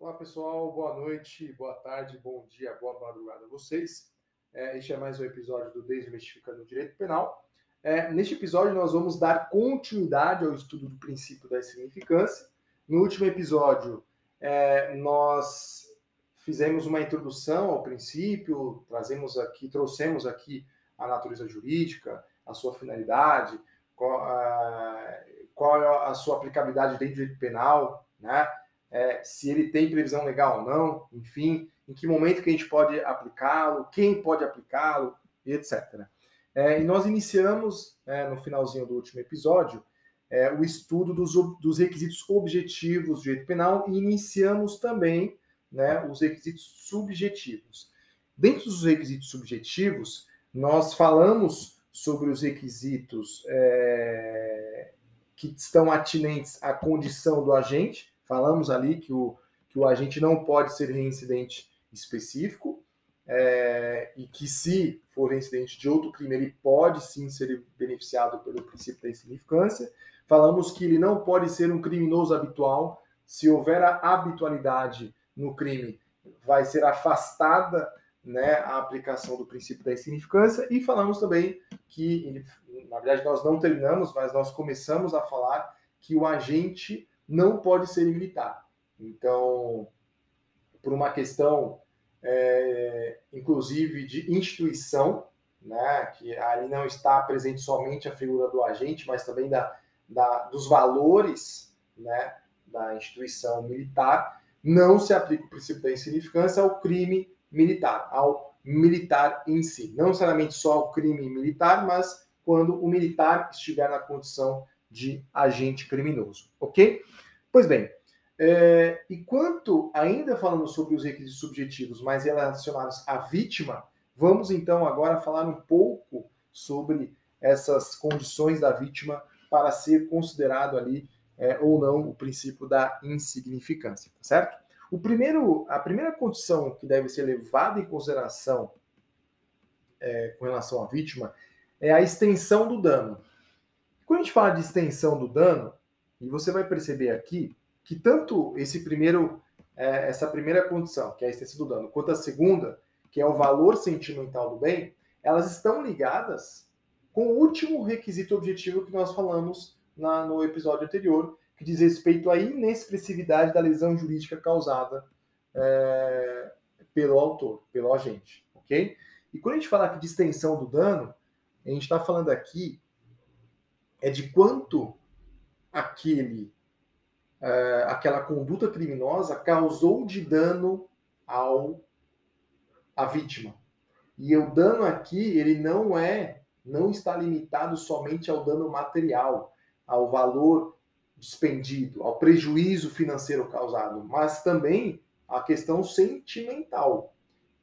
Olá pessoal, boa noite, boa tarde, bom dia, boa madrugada a vocês. É, este é mais um episódio do Desmistificando o Direito Penal. É, neste episódio nós vamos dar continuidade ao estudo do princípio da significância. No último episódio é, nós fizemos uma introdução ao princípio, trazemos aqui, trouxemos aqui a natureza jurídica, a sua finalidade, qual a, qual é a sua aplicabilidade dentro do direito penal, né? É, se ele tem previsão legal ou não, enfim, em que momento que a gente pode aplicá-lo, quem pode aplicá-lo, etc. É, e nós iniciamos, é, no finalzinho do último episódio, é, o estudo dos, dos requisitos objetivos do direito penal e iniciamos também né, os requisitos subjetivos. Dentro dos requisitos subjetivos, nós falamos sobre os requisitos é, que estão atinentes à condição do agente. Falamos ali que o, que o agente não pode ser reincidente específico é, e que, se for reincidente de outro crime, ele pode sim ser beneficiado pelo princípio da insignificância. Falamos que ele não pode ser um criminoso habitual. Se houver a habitualidade no crime, vai ser afastada né, a aplicação do princípio da insignificância. E falamos também que, na verdade, nós não terminamos, mas nós começamos a falar que o agente não pode ser militar. Então, por uma questão, é, inclusive, de instituição, né, que ali não está presente somente a figura do agente, mas também da, da, dos valores né, da instituição militar, não se aplica o princípio da insignificância ao crime militar, ao militar em si. Não necessariamente só ao crime militar, mas quando o militar estiver na condição de agente criminoso, ok? Pois bem, é, e quanto, ainda falando sobre os requisitos subjetivos mais relacionados à vítima, vamos então agora falar um pouco sobre essas condições da vítima para ser considerado ali é, ou não o princípio da insignificância, tá certo? O primeiro, a primeira condição que deve ser levada em consideração é, com relação à vítima é a extensão do dano. Quando a gente fala de extensão do dano, e você vai perceber aqui que tanto esse primeiro, é, essa primeira condição, que é a extensão do dano, quanto a segunda, que é o valor sentimental do bem, elas estão ligadas com o último requisito objetivo que nós falamos na, no episódio anterior, que diz respeito à inexpressividade da lesão jurídica causada é, pelo autor, pelo agente, ok? E quando a gente fala aqui de extensão do dano, a gente está falando aqui é de quanto aquele é, aquela conduta criminosa causou de dano ao a vítima. E o dano aqui ele não é não está limitado somente ao dano material, ao valor despendido, ao prejuízo financeiro causado, mas também a questão sentimental.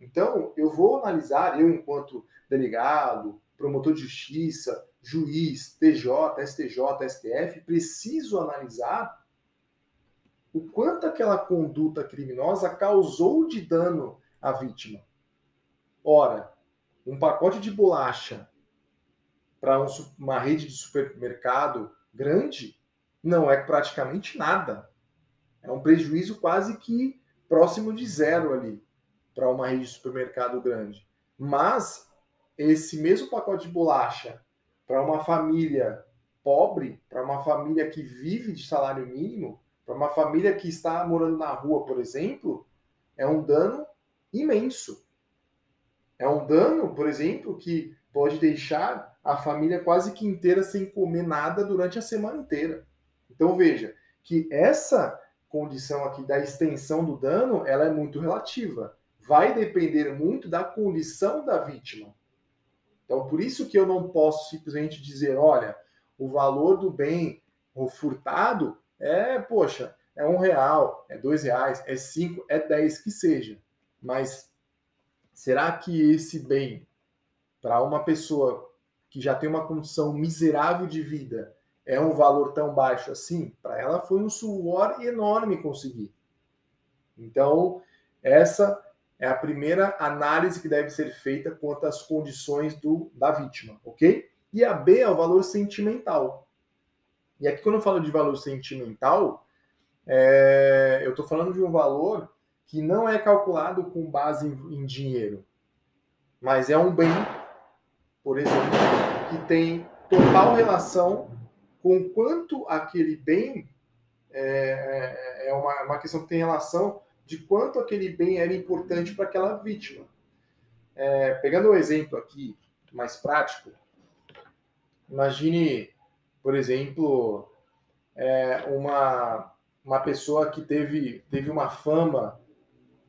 Então, eu vou analisar, eu enquanto delegado, promotor de justiça, juiz, TJ, STJ, STF, preciso analisar o quanto aquela conduta criminosa causou de dano à vítima. Ora, um pacote de bolacha para um, uma rede de supermercado grande não é praticamente nada. É um prejuízo quase que próximo de zero ali para uma rede de supermercado grande. Mas esse mesmo pacote de bolacha para uma família pobre, para uma família que vive de salário mínimo, para uma família que está morando na rua, por exemplo, é um dano imenso. É um dano, por exemplo, que pode deixar a família quase que inteira sem comer nada durante a semana inteira. Então veja que essa condição aqui da extensão do dano, ela é muito relativa. Vai depender muito da condição da vítima. Então por isso que eu não posso simplesmente dizer, olha, o valor do bem o furtado é, poxa, é um real, é dois reais, é cinco, é dez que seja. Mas será que esse bem para uma pessoa que já tem uma condição miserável de vida é um valor tão baixo assim? Para ela foi um suor enorme conseguir. Então, essa é a primeira análise que deve ser feita quanto às condições do, da vítima, ok? E a B é o valor sentimental. E aqui, quando eu falo de valor sentimental, é, eu estou falando de um valor que não é calculado com base em, em dinheiro, mas é um bem, por exemplo, que tem total relação com quanto aquele bem é, é, é uma, uma questão que tem relação de quanto aquele bem era importante para aquela vítima. É, pegando um exemplo aqui mais prático, imagine, por exemplo, é, uma, uma pessoa que teve, teve uma fama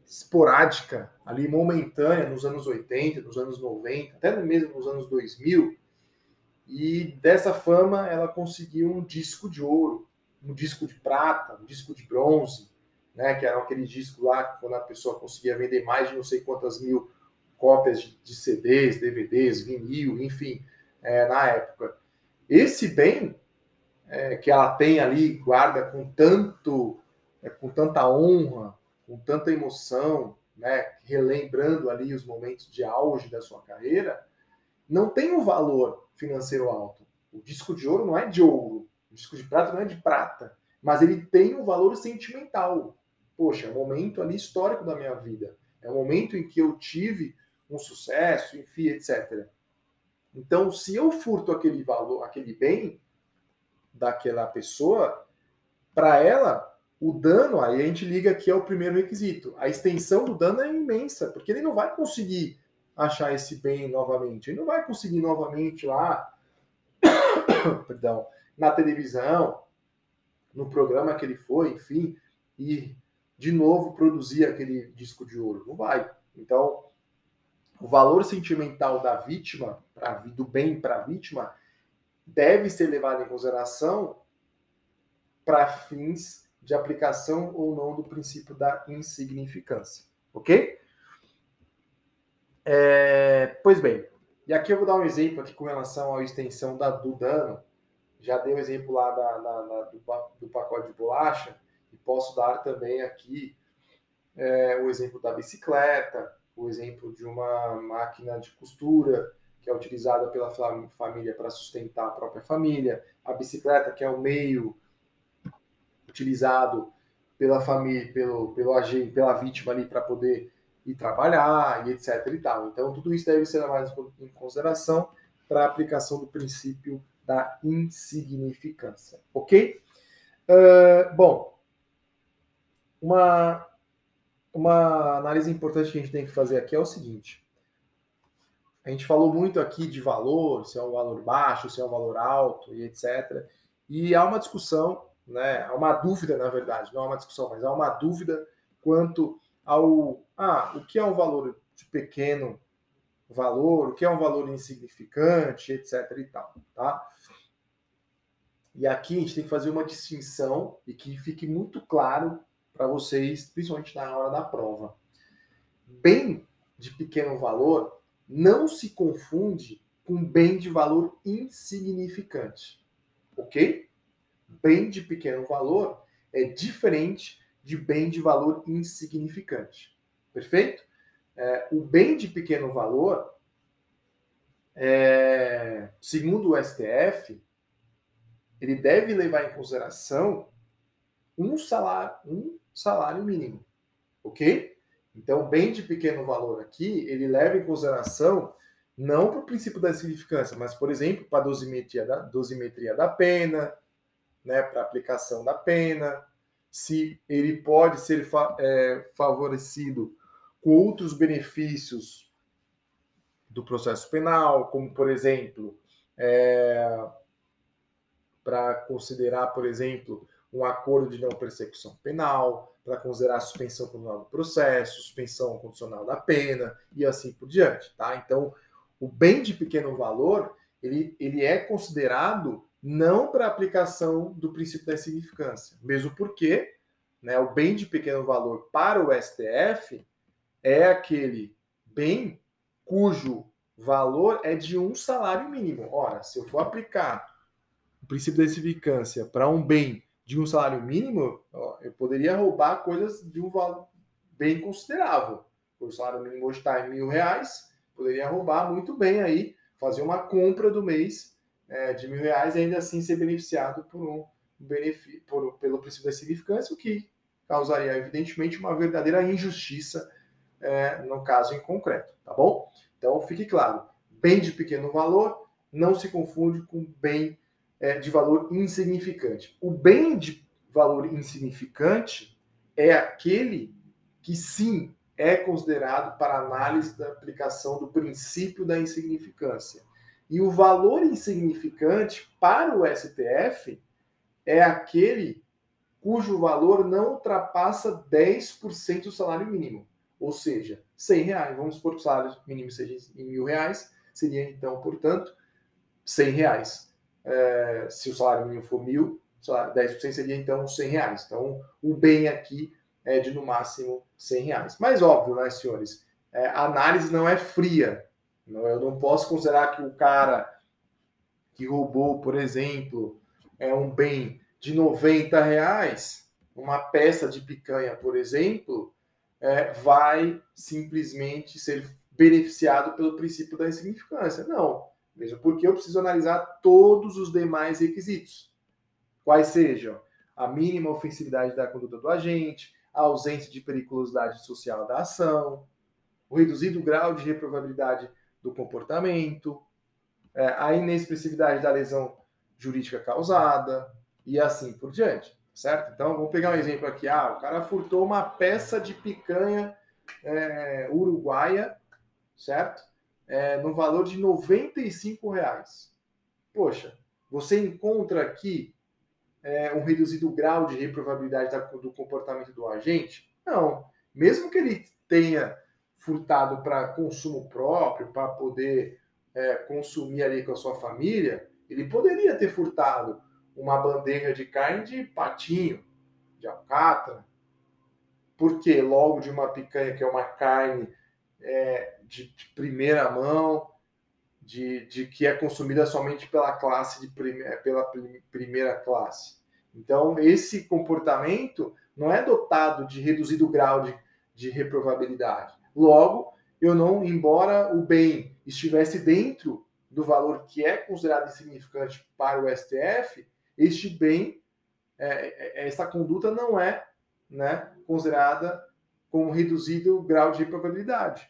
esporádica, ali momentânea, nos anos 80, nos anos 90, até mesmo nos anos 2000, e dessa fama ela conseguiu um disco de ouro, um disco de prata, um disco de bronze, né, que era aquele disco lá quando a pessoa conseguia vender mais de não sei quantas mil cópias de, de CDs, DVDs, vinil, enfim, é, na época. Esse bem é, que ela tem ali, guarda com tanto, é, com tanta honra, com tanta emoção, né, relembrando ali os momentos de auge da sua carreira, não tem um valor financeiro alto. O disco de ouro não é de ouro, o disco de prata não é de prata, mas ele tem um valor sentimental. Poxa, é um momento ali histórico da minha vida. É um momento em que eu tive um sucesso, enfim, etc. Então, se eu furto aquele valor, aquele bem daquela pessoa, para ela, o dano, aí a gente liga aqui ao primeiro requisito. A extensão do dano é imensa, porque ele não vai conseguir achar esse bem novamente. Ele não vai conseguir novamente lá, perdão, na televisão, no programa que ele foi, enfim, e de novo produzir aquele disco de ouro. Não vai. Então, o valor sentimental da vítima, pra, do bem para a vítima, deve ser levado em consideração para fins de aplicação ou não do princípio da insignificância. Ok? É, pois bem, e aqui eu vou dar um exemplo aqui com relação à extensão da, do dano. Já dei o um exemplo lá da, da, da, do, do, pacote de bolacha e posso dar também aqui é, o exemplo da bicicleta, o exemplo de uma máquina de costura que é utilizada pela família para sustentar a própria família, a bicicleta que é o meio utilizado pela família, pelo, pelo agente, pela vítima ali para poder ir trabalhar e etc e tal. Então tudo isso deve ser levado em consideração para a aplicação do princípio da insignificância, ok? Uh, bom, uma uma análise importante que a gente tem que fazer aqui é o seguinte: a gente falou muito aqui de valor, se é um valor baixo, se é um valor alto e etc. E há uma discussão, né? Há uma dúvida, na verdade, não há uma discussão, mas há uma dúvida quanto ao ah, o que é um valor de pequeno valor, o que é um valor insignificante, etc. e tal, tá? E aqui a gente tem que fazer uma distinção e que fique muito claro para vocês, principalmente na hora da prova. Bem de pequeno valor não se confunde com bem de valor insignificante. Ok? Bem de pequeno valor é diferente de bem de valor insignificante. Perfeito? É, o bem de pequeno valor, é, segundo o STF, ele deve levar em consideração um salário, um salário mínimo, ok? Então, bem de pequeno valor aqui, ele leva em consideração não para o princípio da significância, mas, por exemplo, para a dosimetria da, dosimetria da pena, né, para aplicação da pena, se ele pode ser fa é, favorecido com outros benefícios do processo penal, como, por exemplo, é, para considerar, por exemplo, um acordo de não persecução penal, para considerar a suspensão condicional do processo, suspensão condicional da pena e assim por diante, tá? Então, o bem de pequeno valor, ele, ele é considerado não para aplicação do princípio da insignificância, mesmo porque né, o bem de pequeno valor para o STF é aquele bem cujo valor é de um salário mínimo. Ora, se eu for aplicar o princípio da insignificância para um bem de um salário mínimo, eu poderia roubar coisas de um valor bem considerável. O salário mínimo hoje está em mil reais, poderia roubar muito bem aí, fazer uma compra do mês é, de mil reais e ainda assim ser beneficiado por um por, pelo princípio da significância, o que causaria, evidentemente, uma verdadeira injustiça é, no caso em concreto, tá bom? Então, fique claro, bem de pequeno valor não se confunde com bem é, de valor insignificante. O bem de valor insignificante é aquele que, sim, é considerado para análise da aplicação do princípio da insignificância. E o valor insignificante para o STF é aquele cujo valor não ultrapassa 10% do salário mínimo. Ou seja, 100 reais. Vamos supor que o salário mínimo seja em mil reais. Seria, então, portanto, 100 reais. É, se o salário mínimo for mil, 10% seria, então, 100 reais. Então, o bem aqui é de, no máximo, 100 reais. Mas, óbvio, né, senhores? É, a análise não é fria. Não, eu não posso considerar que o cara que roubou, por exemplo, é um bem de 90 reais, uma peça de picanha, por exemplo, é, vai simplesmente ser beneficiado pelo princípio da insignificância. Não. Mesmo porque eu preciso analisar todos os demais requisitos. Quais sejam a mínima ofensividade da conduta do agente, a ausência de periculosidade social da ação, o reduzido grau de reprovabilidade do comportamento, é, a inexpressividade da lesão jurídica causada e assim por diante, certo? Então, vamos pegar um exemplo aqui. Ah, o cara furtou uma peça de picanha é, uruguaia, certo? É, no valor de 95 reais. Poxa, você encontra aqui é, um reduzido grau de reprovabilidade do comportamento do agente? Não. Mesmo que ele tenha furtado para consumo próprio, para poder é, consumir ali com a sua família, ele poderia ter furtado uma bandeja de carne de patinho, de alcatra, porque logo de uma picanha que é uma carne é, de, de, primeira mão, de, de, que é consumida somente pela classe de prime, pela primeira classe. Então esse comportamento não é dotado de reduzido grau de, de reprovabilidade. Logo, eu não, embora o bem estivesse dentro do valor que é considerado insignificante para o STF, este bem, é, é, é, essa conduta não é né, considerada com reduzido grau de probabilidade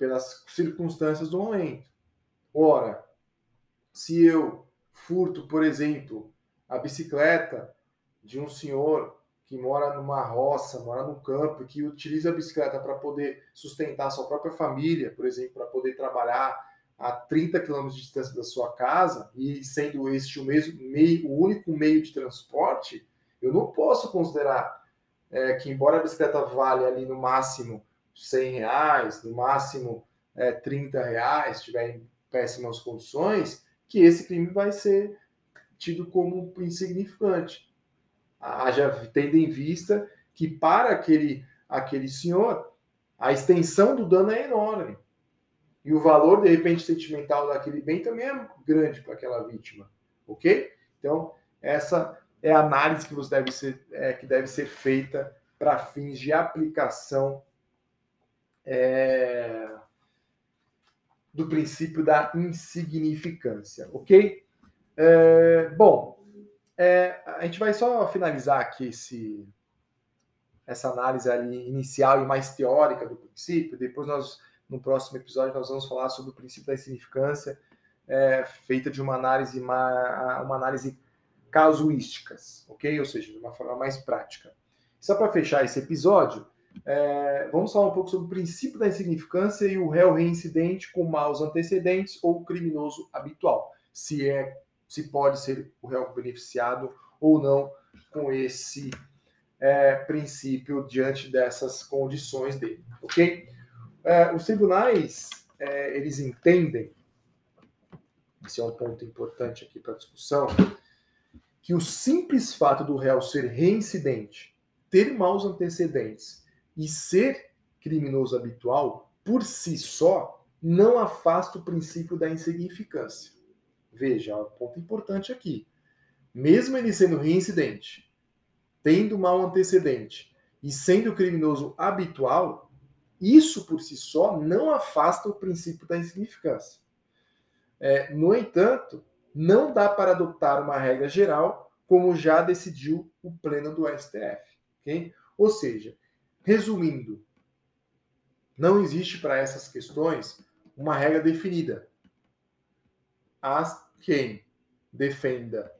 pelas circunstâncias do momento. Ora, se eu furto, por exemplo, a bicicleta de um senhor que mora numa roça, mora no campo, que utiliza a bicicleta para poder sustentar sua própria família, por exemplo, para poder trabalhar a 30 quilômetros de distância da sua casa e sendo este o mesmo meio, o único meio de transporte, eu não posso considerar é, que embora a bicicleta vale ali no máximo 100 reais, no máximo é, 30 reais, estiver em péssimas condições, que esse crime vai ser tido como insignificante. Haja tendo em vista que para aquele, aquele senhor a extensão do dano é enorme. E o valor, de repente, sentimental daquele bem também é grande para aquela vítima. Ok? Então, essa é a análise que, você deve, ser, é, que deve ser feita para fins de aplicação é, do princípio da insignificância. Ok? É, bom, é, a gente vai só finalizar aqui esse, essa análise ali inicial e mais teórica do princípio, depois nós no próximo episódio nós vamos falar sobre o princípio da insignificância, é, feita de uma análise, uma, uma análise casuísticas, ok? Ou seja, de uma forma mais prática. Só para fechar esse episódio, é, vamos falar um pouco sobre o princípio da insignificância e o réu reincidente com maus antecedentes ou criminoso habitual. Se é, se pode ser o réu beneficiado ou não com esse é, princípio diante dessas condições dele, ok? É, os tribunais, é, eles entendem, esse é um ponto importante aqui para a discussão, que o simples fato do réu ser reincidente, ter maus antecedentes e ser criminoso habitual, por si só, não afasta o princípio da insignificância. Veja, um ponto importante aqui. Mesmo ele sendo reincidente, tendo mau antecedente e sendo criminoso habitual, isso por si só não afasta o princípio da insignificância. É, no entanto, não dá para adotar uma regra geral como já decidiu o pleno do STF. Okay? Ou seja, resumindo, não existe para essas questões uma regra definida. Há quem defenda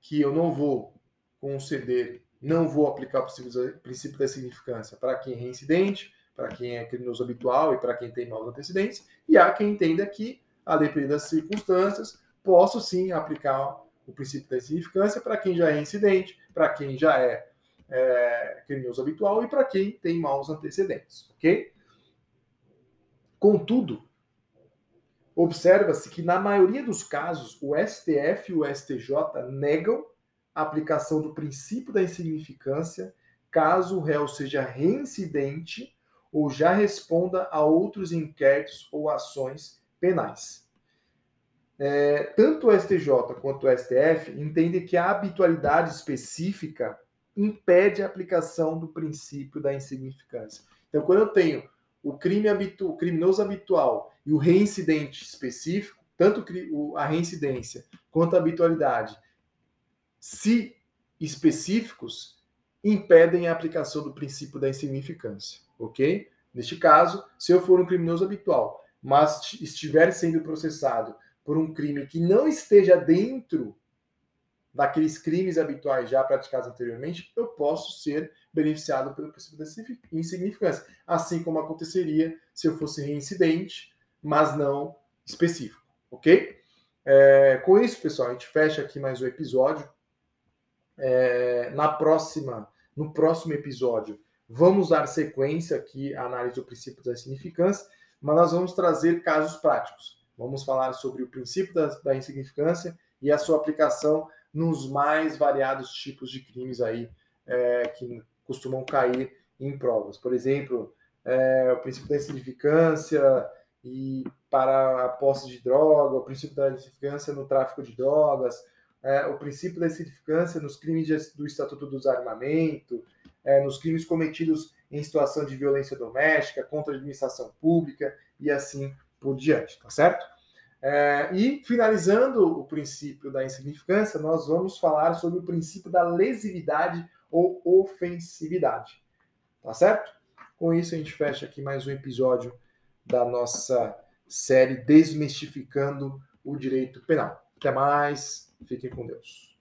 que eu não vou conceder, não vou aplicar o princípio da significância para quem é reincidente, para quem é criminoso habitual e para quem tem maus antecedentes, e há quem entenda que, a depender das circunstâncias, posso sim aplicar o princípio da significância para quem já é incidente, para quem já é, é criminoso habitual e para quem tem maus antecedentes, ok? Contudo, observa-se que na maioria dos casos o STF e o STJ negam a aplicação do princípio da insignificância caso o réu seja reincidente ou já responda a outros inquéritos ou ações penais. É, tanto o STJ quanto o STF entendem que a habitualidade específica impede a aplicação do princípio da insignificância. Então, quando eu tenho o crime habitu, o criminoso habitual e o reincidente específico, tanto a reincidência quanto a habitualidade, se específicos, impedem a aplicação do princípio da insignificância, ok? Neste caso, se eu for um criminoso habitual, mas estiver sendo processado por um crime que não esteja dentro daqueles crimes habituais já praticados anteriormente, eu posso ser beneficiado pelo princípio da insignificância. Assim como aconteceria se eu fosse reincidente, mas não específico, ok? É, com isso, pessoal, a gente fecha aqui mais um episódio. É, na próxima, no próximo episódio, vamos dar sequência aqui à análise do princípio da significância, mas nós vamos trazer casos práticos. Vamos falar sobre o princípio da, da insignificância e a sua aplicação nos mais variados tipos de crimes aí é, que costumam cair em provas. Por exemplo, é, o princípio da insignificância e para a posse de droga, o princípio da insignificância no tráfico de drogas, é, o princípio da insignificância nos crimes de, do Estatuto do Desarmamento, é, nos crimes cometidos em situação de violência doméstica, contra a administração pública e assim por diante, tá certo? É, e, finalizando o princípio da insignificância, nós vamos falar sobre o princípio da lesividade ou ofensividade. Tá certo? Com isso, a gente fecha aqui mais um episódio da nossa série Desmistificando o Direito Penal. Até mais, fiquem com Deus.